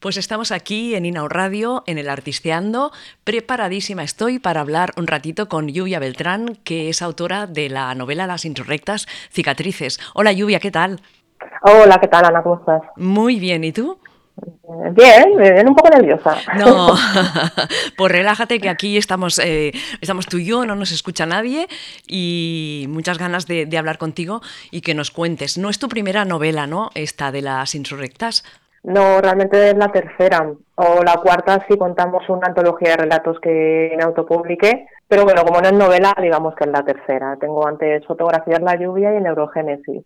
Pues estamos aquí en Inau Radio, en el Artisteando. Preparadísima estoy para hablar un ratito con Lluvia Beltrán, que es autora de la novela Las Insurrectas Cicatrices. Hola Lluvia, ¿qué tal? Hola, ¿qué tal Ana? ¿Cómo estás? Muy bien, ¿y tú? Bien, bien, un poco nerviosa. No, pues relájate que aquí estamos, eh, estamos tú y yo, no nos escucha nadie y muchas ganas de, de hablar contigo y que nos cuentes. No es tu primera novela, ¿no? Esta de las insurrectas. No, realmente es la tercera o la cuarta si contamos una antología de relatos que me autopubliqué, pero bueno, como no es novela, digamos que es la tercera. Tengo antes Fotografías la lluvia y Neurogénesis.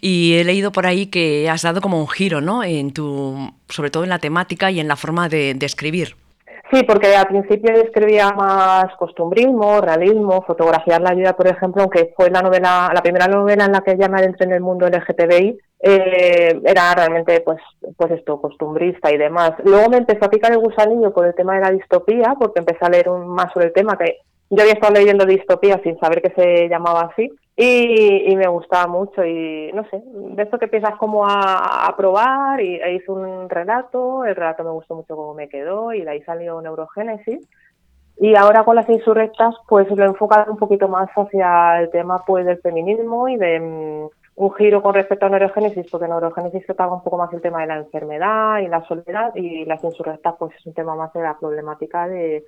Y he leído por ahí que has dado como un giro, ¿no? En tu, sobre todo en la temática y en la forma de, de escribir. Sí, porque al principio escribía más costumbrismo, realismo, fotografiar la vida, por ejemplo, aunque fue la novela, la primera novela en la que ya me adentré en el mundo LGTBI, eh, era realmente pues pues esto costumbrista y demás. Luego me empezó a picar el gusanillo con el tema de la distopía porque empecé a leer más sobre el tema que yo había estado leyendo distopía sin saber que se llamaba así y, me gustaba mucho. Y no sé de esto que empiezas como a, probar y e hice un relato el relato me gustó mucho cómo me quedó y de ahí salió neurogénesis. Y ahora con las insurrectas pues lo he enfocado un poquito más hacia el tema pues del feminismo y de mm, un giro con respecto a neurogénesis, porque neurogénesis trata un poco más el tema de la enfermedad y la soledad, y las insurrectas pues es un tema más de la problemática de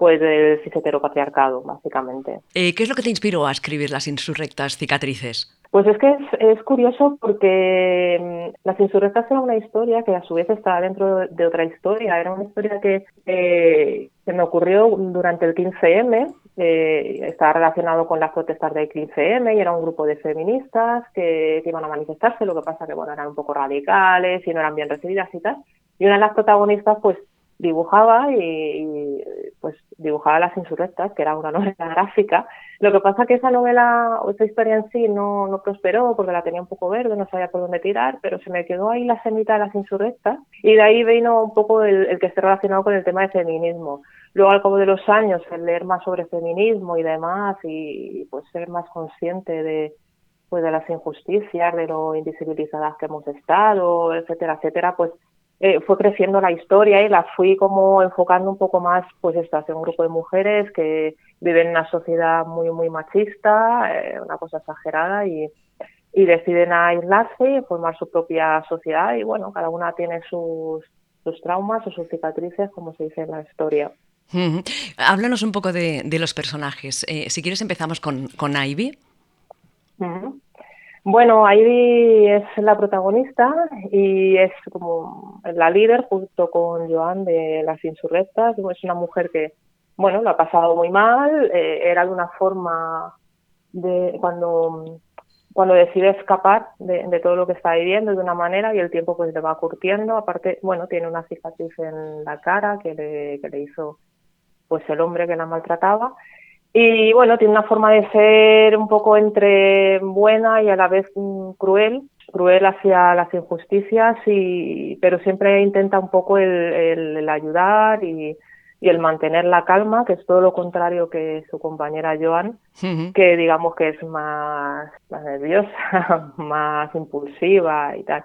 pues del cis-heteropatriarcado, básicamente. Eh, ¿Qué es lo que te inspiró a escribir las insurrectas cicatrices? Pues es que es, curioso porque mm, Las Insurrectas era una historia que a su vez estaba dentro de otra historia. Era una historia que, eh, se me ocurrió durante el 15M, eh, estaba relacionado con las protestas del 15M y era un grupo de feministas que, iban a manifestarse, lo que pasa que bueno, eran un poco radicales y no eran bien recibidas y tal. Y una de las protagonistas pues dibujaba y, pues dibujaba las insurrectas, que era una novela gráfica. Lo que pasa que esa novela o esa historia en sí no, no prosperó porque la tenía un poco verde, no sabía por dónde tirar, pero se me quedó ahí la semita de las insurrectas y de ahí vino un poco el, el que esté relacionado con el tema de feminismo. Luego al cabo de los años el leer más sobre feminismo y demás y pues ser más consciente de pues de las injusticias, de lo invisibilizadas que hemos estado, etcétera, etcétera, pues eh, fue creciendo la historia y la fui como enfocando un poco más, pues esto, hacia un grupo de mujeres que viven en una sociedad muy, muy machista, eh, una cosa exagerada y, y deciden aislarse y formar su propia sociedad y bueno, cada una tiene sus, sus traumas o sus cicatrices, como se dice en la historia. Háblanos un poco de, de los personajes. Eh, si quieres empezamos con, con Ivy. Bueno, Ivy es la protagonista y es como la líder junto con Joan de las insurrectas. Es una mujer que, bueno, lo ha pasado muy mal. Eh, era de una forma de cuando cuando decide escapar de, de, todo lo que está viviendo de una manera y el tiempo pues le va curtiendo. Aparte, bueno, tiene una cicatriz en la cara que le, que le hizo pues el hombre que la maltrataba y bueno, tiene una forma de ser un poco entre buena y a la vez mm, cruel, cruel hacia las injusticias, y, pero siempre intenta un poco el, ayudar y, y, el mantener la calma, que es todo lo contrario que su compañera Joan, que digamos que es más, más nerviosa, más impulsiva y tal.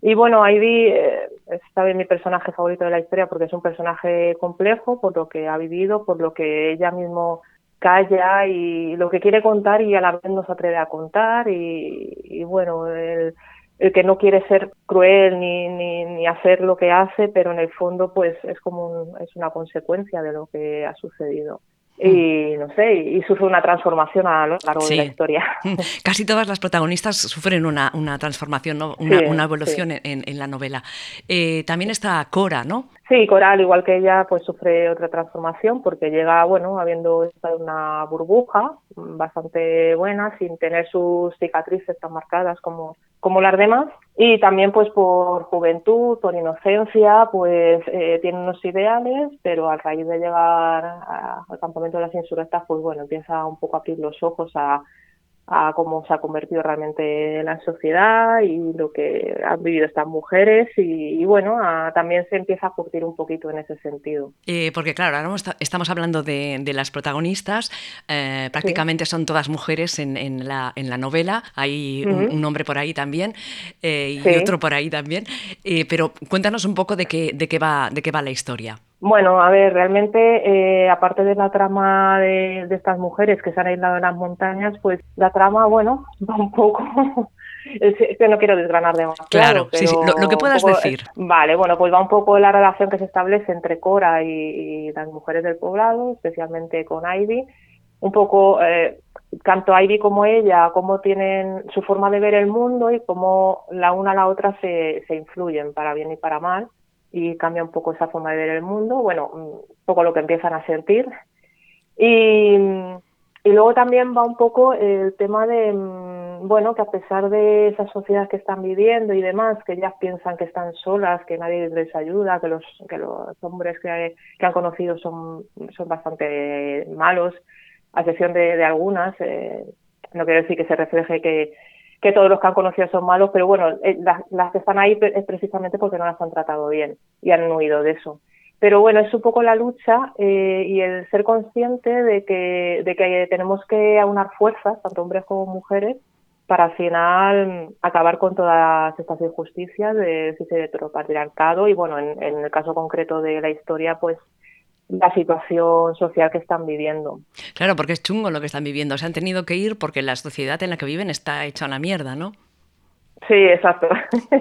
Y bueno, Ivy eh, es también mi personaje favorito de la historia porque es un personaje complejo por lo que ha vivido, por lo que ella mismo calla y lo que quiere contar y a la vez no se atreve a contar y, bueno, el, el, que no quiere ser cruel ni, ni, ni, hacer lo que hace, pero en el fondo pues es como es una consecuencia de lo que ha sucedido y no sé, y sufre una transformación a lo largo de la historia. Casi todas las protagonistas sufren una, una transformación, ¿no? una, una, evolución en, en, la novela. Eh, también está Cora, ¿no? Sí, Cora, al igual que ella, pues sufre otra transformación porque llega, bueno, habiendo estado en una burbuja bastante buena, sin tener sus cicatrices tan marcadas como como las demás y también pues por juventud, por inocencia, pues eh, tiene unos ideales, pero a raíz de llegar al campamento de las insurrectas, pues bueno, empieza un poco a abrir los ojos a, a cómo se ha convertido realmente la sociedad y lo que han vivido estas mujeres. Y, bueno, también se empieza a curtir un poquito en ese sentido. Eh, porque claro, ahora estamos hablando de, las protagonistas, eh, prácticamente son todas mujeres en, la, en la novela, hay un, hombre por ahí también eh, y otro por ahí también, pero cuéntanos un poco de qué, de qué, va, de qué va la historia. Bueno, a ver, realmente, eh, aparte de la trama de, estas mujeres que se han aislado en las montañas, pues la trama, bueno, va un poco. es que no quiero desgranar demasiado. Claro, sí, sí. Lo, que puedas decir. Vale, bueno, pues va un poco la relación que se establece entre Cora y, las mujeres del poblado, especialmente con Ivy. Un poco, eh, tanto Ivy como ella, cómo tienen su forma de ver el mundo y cómo la una a la otra se, se influyen para bien y para mal y cambia un poco esa forma de ver el mundo, bueno, un poco lo que empiezan a sentir. Y, y luego también va un poco el tema de, mm, bueno, que a pesar de esa sociedad que están viviendo y demás, que ellas piensan que están solas, que nadie les ayuda, que los, que los hombres que, que han conocido son, son bastante malos, a excepción de, de algunas, eh, no quiero decir que se refleje que, que todos los que han conocido son malos, pero bueno, eh, las, que están ahí es precisamente porque no las han tratado bien y han huido de eso. Pero bueno, es un poco la lucha eh, y el ser consciente de que, de que tenemos que aunar fuerzas, tanto hombres como mujeres, para al final acabar con todas estas injusticias de de heteropatriarcado y bueno, en, en el caso concreto de la historia, pues la situación social que están viviendo. Claro, porque es chungo lo que están viviendo. Se han tenido que ir porque la sociedad en la que viven está hecha una mierda, ¿no? Sí, exacto.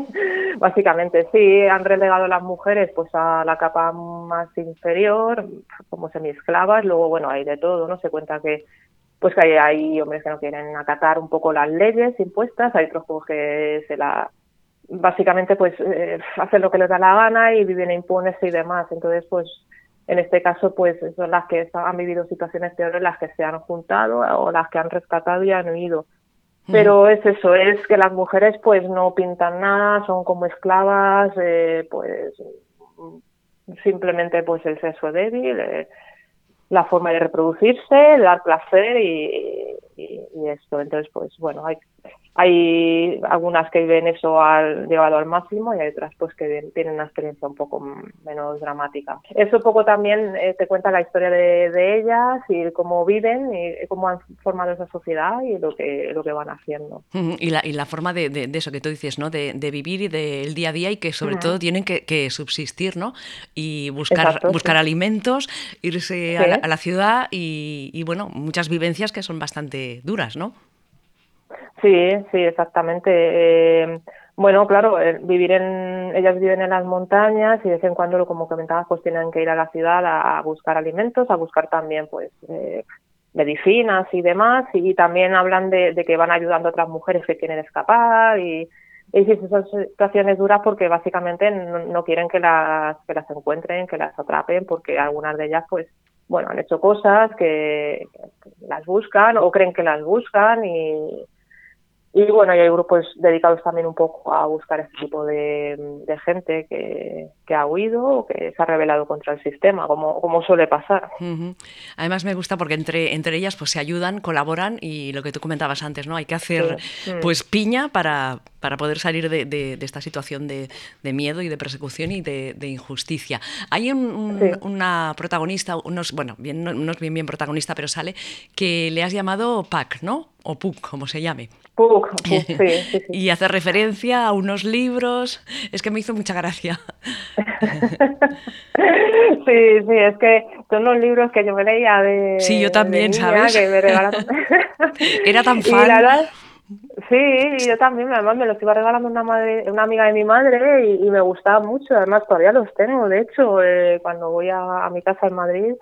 Básicamente, sí, han relegado a las mujeres pues a la capa más inferior, como semiesclavas, luego bueno, hay de todo, ¿no? Se cuenta que pues que hay, hombres que no quieren acatar un poco las leyes impuestas, hay otros que se la básicamente pues eh, hacen lo que les da la gana y viven impunes y demás, entonces pues en este caso, pues son las que han vivido situaciones peores, las que se han juntado o las que han rescatado y han huido. Pero es eso, es que las mujeres pues no pintan nada, son como esclavas, eh, pues simplemente pues el sexo débil, eh, la forma de reproducirse, dar placer y, y, esto. Entonces, pues bueno, hay, hay algunas que ven eso al, llevado al máximo y hay otras pues que tienen una experiencia un poco menos dramática. Eso un poco también eh, te cuenta la historia de, ellas y cómo viven y cómo han formado esa sociedad y lo que, lo que van haciendo. Y la, y la forma de, de, eso que tú dices, ¿no? De, vivir y del día a día y que sobre todo tienen que, subsistir, ¿no? Y buscar, buscar alimentos, irse a, la, ciudad y, y bueno, muchas vivencias que son bastante duras, ¿no? Sí, sí, exactamente. Eh, bueno, claro, vivir en, ellas viven en las montañas y de vez en cuando, como comentabas, pues tienen que ir a la ciudad a, buscar alimentos, a buscar también, pues, eh, medicinas y demás. Y, también hablan de, que van ayudando a otras mujeres que quieren escapar y, y sí, son situaciones duras porque básicamente no, quieren que las, que las encuentren, que las atrapen, porque algunas de ellas, pues, bueno, han hecho cosas que las buscan o creen que las buscan y y bueno, y hay grupos dedicados también un poco a buscar este tipo de, gente que, ha huido o que se ha rebelado contra el sistema, como, como suele pasar. Además me gusta porque entre, entre ellas pues se ayudan, colaboran y lo que tú comentabas antes, ¿no? Hay que hacer pues piña para, para poder salir de, esta situación de, miedo y de persecución y de, injusticia. Hay una protagonista, unos, bueno, bien, no, es bien bien protagonista, pero sale, que le has llamado Pac, ¿no? O Puck, como se llame. Puck, sí, sí, Y hace referencia a unos libros. Es que me hizo mucha gracia. sí, sí, es que son los libros que yo me leía de. Sí, yo también, ¿sabes? Que me Era tan fan. Sí, yo también, además me los iba regalando una madre, una amiga de mi madre y, me gustaba mucho, además todavía los tengo, de hecho, eh, cuando voy a, mi casa en Madrid,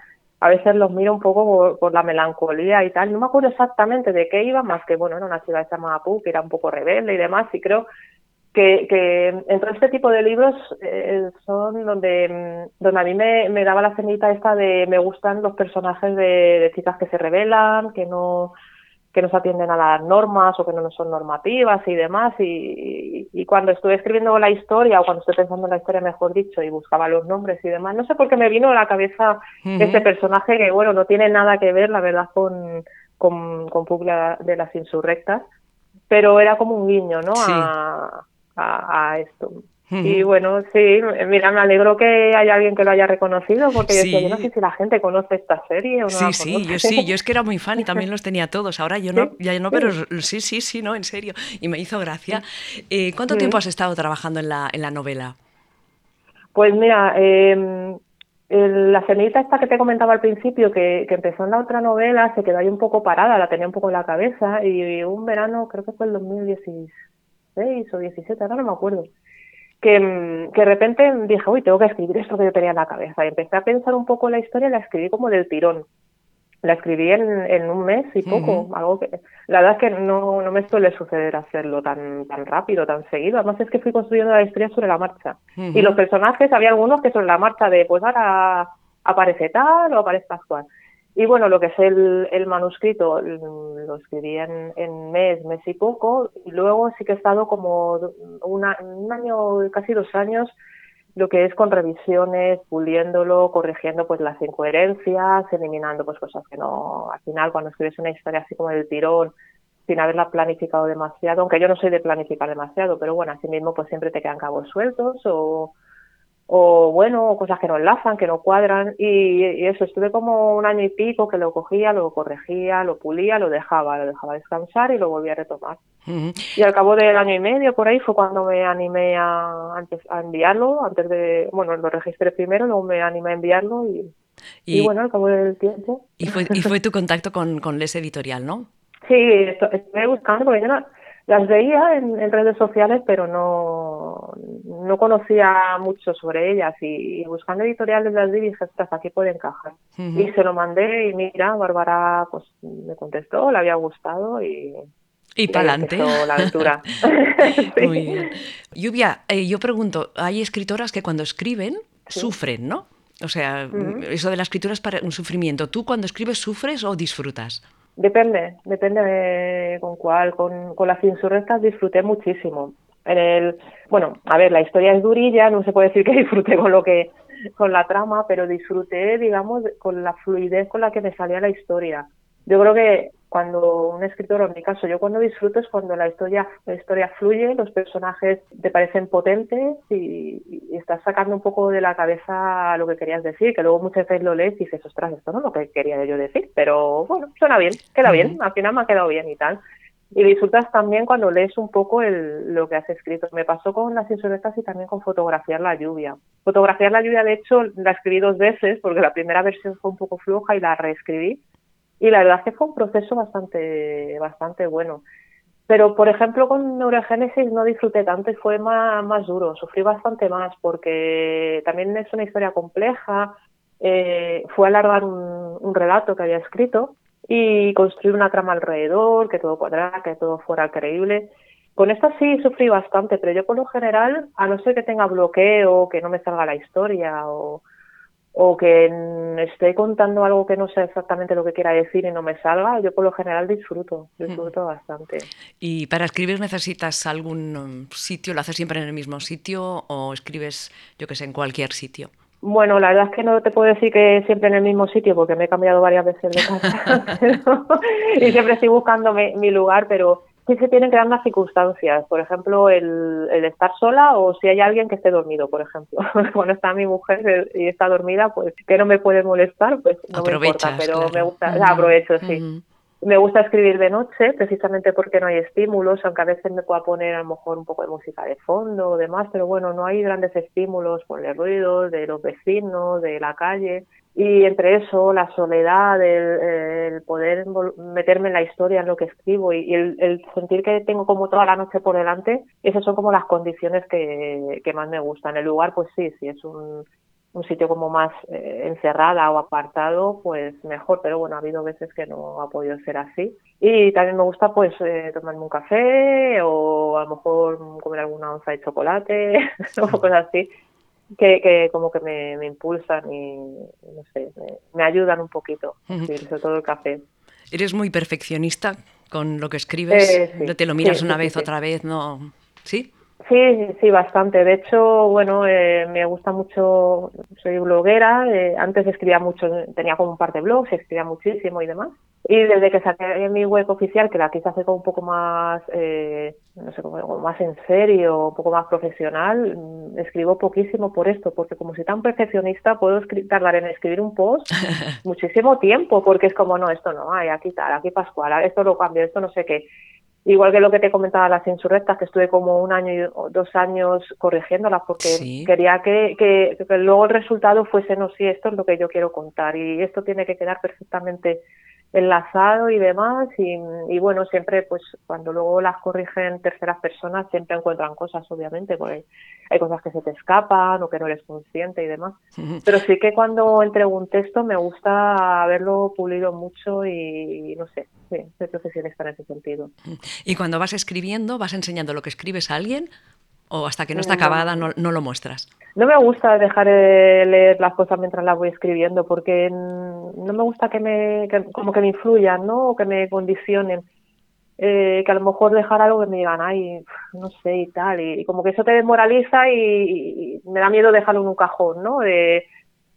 a veces los miro un poco por, la melancolía y tal, no me acuerdo exactamente de qué iba, más que, bueno, era una ciudad llamada Pu, que era un poco rebelde y demás, y creo que, que entre este tipo de libros eh, son donde, donde a mí me, me daba la cenita esta de me gustan los personajes de, de chicas que se rebelan, que no que no se atienden a las normas o que no son normativas y demás. Y, cuando estuve escribiendo la historia, o cuando estoy pensando en la historia, mejor dicho, y buscaba los nombres y demás, no sé por qué me vino a la cabeza este personaje que, bueno, no tiene nada que ver, la verdad, con, con, con de las insurrectas, pero era como un guiño, ¿no? A, a, esto. Y bueno, sí, mira, me alegro que haya alguien que lo haya reconocido, porque yo, decía, yo no sé si la gente conoce esta serie o no. Sí, sí, yo sí, yo es que era muy fan y también los tenía todos. Ahora yo no, ya no, pero sí, sí, sí, no, en serio. Y me hizo gracia. Eh, ¿Cuánto tiempo has estado trabajando en la, en la novela? Pues mira, eh, la cenita esta que te comentaba al principio, que, empezó en la otra novela, se quedó ahí un poco parada, la tenía un poco en la cabeza, y un verano, creo que fue el 2016 o 17, ahora no me acuerdo, que, que de repente dije, uy, tengo que escribir esto que yo tenía en la cabeza, y empecé a pensar un poco la historia y la escribí como del tirón. La escribí en, un mes y poco, algo que la verdad es que no, no me suele suceder hacerlo tan, tan rápido, tan seguido, además es que fui construyendo la historia sobre la marcha. Y los personajes, había algunos que sobre la marcha de pues ahora aparece tal o aparece actual. Y bueno, lo que es el, el manuscrito lo escribí en, en mes, mes y poco, y luego sí que he estado como una, un año, casi dos años, lo que es con revisiones, puliéndolo, corrigiendo pues las incoherencias, eliminando pues cosas que no, al final cuando escribes una historia así como del tirón, sin haberla planificado demasiado, aunque yo no soy de planificar demasiado, pero bueno, así mismo pues siempre te quedan cabos sueltos o o bueno, cosas que no enlazan, que no cuadran, y, eso, estuve como un año y pico que lo cogía, lo corregía, lo pulía, lo dejaba, lo dejaba descansar y lo volvía a retomar. Y al cabo del año y medio por ahí fue cuando me animé a, antes, a enviarlo, antes de, bueno, lo registré primero, luego me animé a enviarlo y, y, bueno, al cabo del tiempo. Y fue, y fue tu contacto con, con Les Editorial, ¿no? Sí, estuve buscando porque yo no, las veía en, redes sociales, pero no, no conocía mucho sobre ellas y, buscando editoriales las vi y dije, aquí puede encajar. Y se lo mandé y mira, Bárbara pues me contestó, le había gustado y... Y para adelante. la aventura. Muy bien. Lluvia, eh, yo pregunto, hay escritoras que cuando escriben sufren, ¿no? O sea, eso de la escritura es para un sufrimiento. ¿Tú cuando escribes sufres o disfrutas? Depende, depende de con cuál. Con, con las insurrectas disfruté muchísimo. En el, bueno, a ver, la historia es durilla, no se puede decir que disfruté con lo que, con la trama, pero disfruté, digamos, con la fluidez con la que me salía la historia. Yo creo que cuando un escritor, en mi caso, yo cuando disfruto es cuando la historia, la historia fluye, los personajes te parecen potentes y, estás sacando un poco de la cabeza lo que querías decir, que luego muchas veces lo lees y dices, ostras, esto no es lo que quería yo decir, pero bueno, suena bien, queda bien, al final me ha quedado bien y tal. Y disfrutas también cuando lees un poco el, lo que has escrito. Me pasó con las insurrectas y también con fotografiar la lluvia. Fotografiar la lluvia, de hecho, la escribí dos veces porque la primera versión fue un poco floja y la reescribí y la verdad es que fue un proceso bastante, bastante bueno. Pero, por ejemplo, con Neurogénesis no disfruté tanto y fue más, más duro, sufrí bastante más porque también es una historia compleja, eh, fue alargar un, un relato que había escrito y construir una trama alrededor, que todo cuadrara, que todo fuera creíble. Con esta sí sufrí bastante, pero yo por lo general, a no ser que tenga bloqueo, que no me salga la historia o, o que esté contando algo que no sé exactamente lo que quiera decir y no me salga, yo por lo general disfruto, disfruto bastante. ¿Y para escribir necesitas algún um, sitio? ¿Lo haces siempre en el mismo sitio o escribes, yo que sé, en cualquier sitio? Bueno, la verdad es que no te puedo decir que siempre en el mismo sitio porque me he cambiado varias veces de casa y siempre estoy buscando mi lugar, pero sí se tienen que dar las circunstancias, por ejemplo, el, el, estar sola o si hay alguien que esté dormido, por ejemplo. Cuando está mi mujer y está dormida, pues que no me puede molestar, pues no me importa, pero me gusta, aprovecho, sí. Me gusta escribir de noche, precisamente porque no hay estímulos, aunque a veces me pueda poner a lo mejor un poco de música de fondo o demás, pero bueno, no hay grandes estímulos por el ruido de los vecinos, de la calle. Y entre eso, la soledad, el, poder meterme en la historia, en lo que escribo y, el, sentir que tengo como toda la noche por delante, esas son como las condiciones que, que más me gustan. El lugar, pues sí, sí, es un, un sitio como más eh, encerrada o apartado, pues mejor, pero bueno, ha habido veces que no ha podido ser así. Y también me gusta pues eh, tomarme un café o a lo mejor comer alguna onza de chocolate o cosas así que, que como que me, me impulsan y no sé, me, ayudan un poquito, sobre todo el café. ¿Eres muy perfeccionista con lo que escribes? Eh, ¿Te lo miras una vez, otra vez? no ¿Sí? Sí, sí, bastante. De hecho, bueno, eh, me gusta mucho, soy bloguera, eh, antes escribía mucho, tenía como un par de blogs, escribía muchísimo y demás. Y desde que saqué mi web oficial, que la quise hacer como un poco más, eh, no sé, como más en serio, un poco más profesional, mm, escribo poquísimo por esto, porque como soy tan perfeccionista, puedo tardar en escribir un post muchísimo tiempo, porque es como, no, esto no, hay aquí tal, aquí Pascual, esto lo cambio, esto no sé qué. Igual que lo que te comentaba las insurrectas, que estuve como un año o dos años corrigiéndolas porque quería que, que, que, luego el resultado fuese, no, sí, esto es lo que yo quiero contar y esto tiene que quedar perfectamente enlazado y demás y, bueno siempre pues cuando luego las corrigen terceras personas siempre encuentran cosas obviamente porque hay cosas que se te escapan o que no eres consciente y demás. Pero sí que cuando entrego un texto me gusta haberlo pulido mucho y, no sé sí, soy profesionista en ese sentido. Y cuando vas escribiendo vas enseñando lo que escribes a alguien o hasta que no está acabada no, no lo muestras no me gusta dejar de leer las cosas mientras las voy escribiendo porque no me gusta que me como que me influyan no o que me condicionen. Eh, que a lo mejor dejar algo que me digan ay no sé y tal y, como que eso te desmoraliza y, me da miedo dejarlo en un cajón no de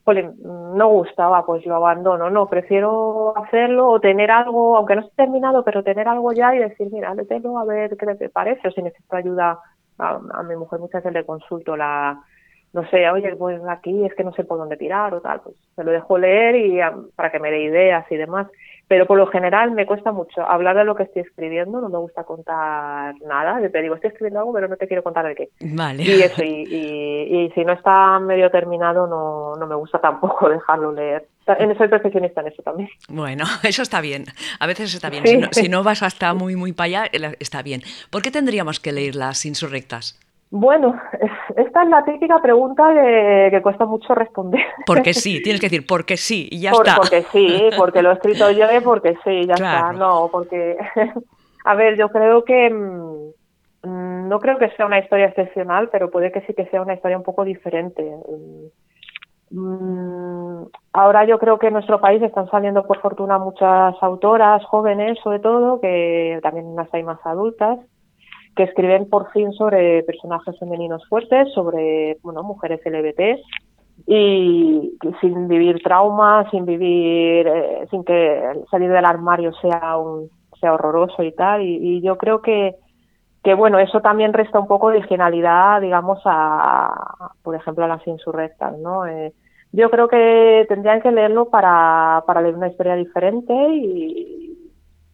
no gustaba pues lo abandono no prefiero hacerlo o tener algo aunque no esté terminado pero tener algo ya y decir mira tengo a ver qué te parece o si necesito ayuda a, a mi mujer muchas veces le consulto la no sé, oye, pues aquí es que no sé por dónde tirar o tal, pues se lo dejo leer y para que me dé ideas y demás. Pero por lo general me cuesta mucho hablar de lo que estoy escribiendo, no me gusta contar nada. Te digo, estoy escribiendo algo, pero no te quiero contar de qué. Vale. Y eso, y, y, si no está medio terminado, no, no me gusta tampoco dejarlo leer. Soy perfeccionista en eso también. Bueno, eso está bien. A veces está bien. Si, no, si no vas hasta muy, muy para allá, está bien. ¿Por qué tendríamos que leer las insurrectas? Bueno, esta es la típica pregunta que, cuesta mucho responder. Porque sí, tienes que decir porque sí y ya está. Porque sí, porque lo he escrito yo y porque sí, ya está. No, porque, a ver, yo creo que mm, no creo que sea una historia excepcional, pero puede que sí que sea una historia un poco diferente. Mm, ahora yo creo que en nuestro país están saliendo por fortuna muchas autoras jóvenes, sobre todo, que también las hay más adultas que escriben por fin sobre personajes femeninos fuertes, sobre bueno, mujeres LBT y sin vivir traumas, sin vivir, eh, sin que salir del armario sea un sea horroroso y tal. Y, yo creo que, que bueno, eso también resta un poco de originalidad, digamos, a, por ejemplo, a las insurrectas, ¿no? Eh, yo creo que tendrían que leerlo para, para leer una historia diferente y,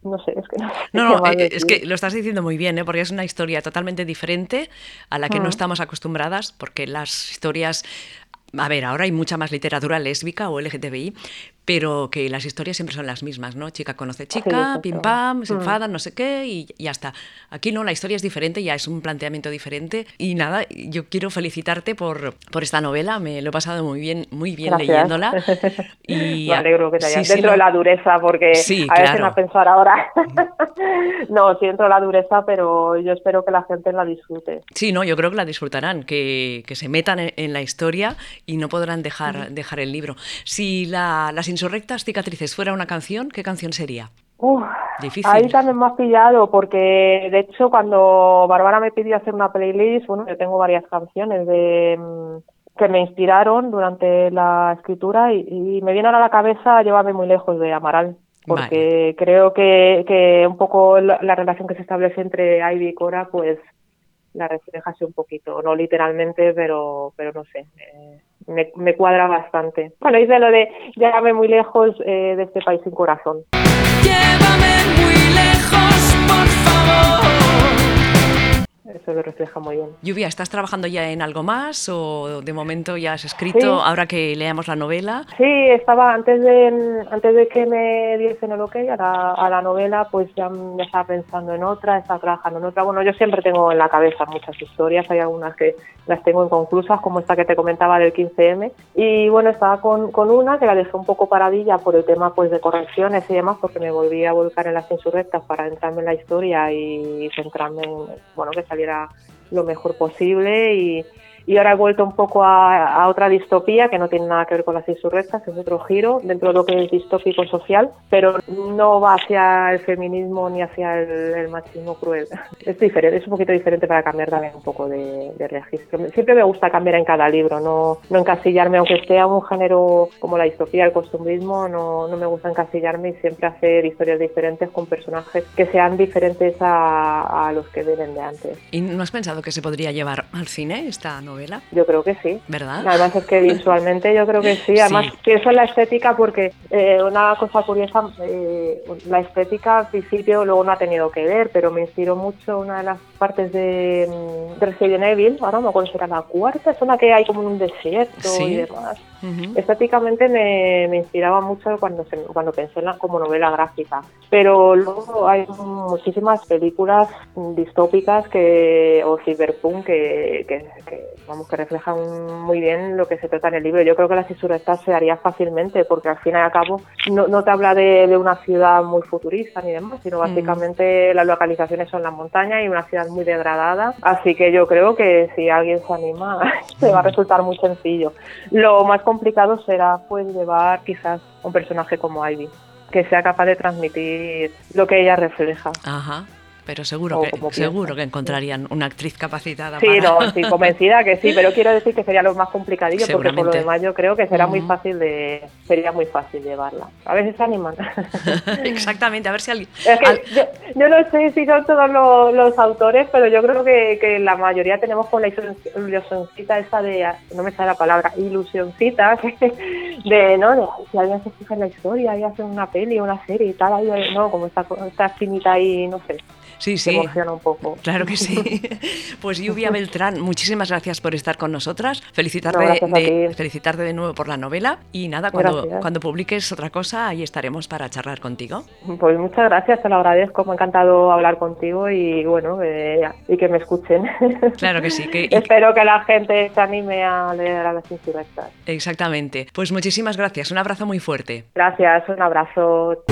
no sé, es que no. No, eh, es que lo estás diciendo muy bien, ¿eh? porque es una historia totalmente diferente a la que no mm. estamos acostumbradas, porque las historias a ver, ahora hay mucha más literatura lésbica o LGTBI, pero que las historias siempre son las mismas, ¿no? Chica conoce chica, pim pam, se mm. enfadan, no sé qué, y ya está. Aquí no, la historia es diferente, ya es un planteamiento diferente. Y nada, yo quiero felicitarte por, por esta novela, me lo he pasado muy bien, muy bien leyéndola. Y, me alegro que te hayas dentro de la dureza, porque a veces me pensar ahora. no, sí dentro de la dureza, pero yo espero que la gente la disfrute. Sí, no, yo creo que la disfrutarán, que, que se metan en, la historia y no podrán dejar, dejar el libro. Si la, las Insurrectas Cicatrices fuera una canción, ¿qué canción sería? Difícil. Ahí también me has pillado, porque de hecho cuando Bárbara me pidió hacer una playlist, bueno, yo tengo varias canciones de mm, que me inspiraron durante la escritura y, me viene a la cabeza Llévame muy lejos de Amaral, porque creo que, que un poco la, relación que se establece entre Ivy y Cora, pues la refleja así un poquito, no literalmente, pero, pero no sé. Eh, me, me cuadra bastante. Bueno, dice lo de llévame muy lejos eh, de este país sin corazón. Llévame muy lejos, eso lo refleja muy bien. Lluvia, ¿estás trabajando ya en algo más o de momento ya has escrito ahora que leamos la novela? Sí, estaba antes de antes de que me diesen el ok a la, a la novela, pues ya, estaba pensando en otra, estaba trabajando en otra. Bueno, yo siempre tengo en la cabeza muchas historias, hay algunas que las tengo inconclusas, como esta que te comentaba del 15M. Y bueno, estaba con, con una que la dejé un poco paradilla por el tema pues de correcciones y demás, porque me volví a volcar en las insurrectas para entrarme en la historia y centrarme en, bueno, que saliera lo mejor posible y, y ahora he vuelto un poco a, otra distopía que no tiene nada que ver con las insurrectas, es otro giro dentro de lo que es distópico social, pero no va hacia el feminismo ni hacia el, machismo cruel. Es diferente, es un poquito diferente para cambiar también un poco de, registro. Siempre me gusta cambiar en cada libro, no, no encasillarme, aunque sea un género como la distopía, el costumbrismo, no, no me gusta encasillarme y siempre hacer historias diferentes con personajes que sean diferentes a, a los que vienen de antes. ¿Y no has pensado que se podría llevar al cine esta novela? Yo creo que sí. ¿Verdad? Además es que visualmente yo creo que sí. Además pienso en la estética porque eh, una cosa curiosa, eh, la estética al principio luego no ha tenido que ver, pero me inspiró mucho una de las partes de, mm, de Resident Evil, ahora no me acuerdo si era la cuarta, es una que hay como un desierto y demás. Estéticamente me, me, inspiraba mucho cuando, cuando pensé en la, como novela gráfica, pero luego hay muchísimas películas distópicas que o cyberpunk que, que, vamos que reflejan muy bien lo que se trata en el libro. Yo creo que la esta se haría fácilmente porque al fin y al cabo no, no te habla de, de, una ciudad muy futurista ni demás, sino mm. básicamente las localizaciones son las montañas y una ciudad muy degradada. Así que yo creo que si alguien se anima, se va a resultar muy sencillo. Lo más complicado será pues llevar quizás un personaje como Ivy que sea capaz de transmitir lo que ella refleja. Ajá pero seguro que seguro que encontrarían una actriz capacitada. Sí, no, sí, convencida que sí, pero quiero decir que sería lo más complicadillo porque por lo demás yo creo que será muy fácil de sería muy fácil llevarla. A veces se animan. Exactamente, a ver si alguien. yo, no sé si son todos los, autores, pero yo creo que, que, la mayoría tenemos con la ilusioncita esa de no me sale la palabra ilusioncita de no de, si alguien se fija en la historia y hace una peli, una serie y tal, ahí, no como esta esta finita ahí, no sé. Sí, sí. emociona un poco. Claro que sí. Pues Lluvia Beltrán, muchísimas gracias por estar con nosotras. Felicitarte, de, felicitarte de nuevo por la novela y nada, cuando, cuando publiques otra cosa, ahí estaremos para charlar contigo. Pues muchas gracias, te lo agradezco. Me ha encantado hablar contigo y bueno, eh, y que me escuchen. Claro que sí. Que, Espero que la gente se anime a leer a las insurrectas. Exactamente. Pues muchísimas gracias. Un abrazo muy fuerte. Gracias, un abrazo.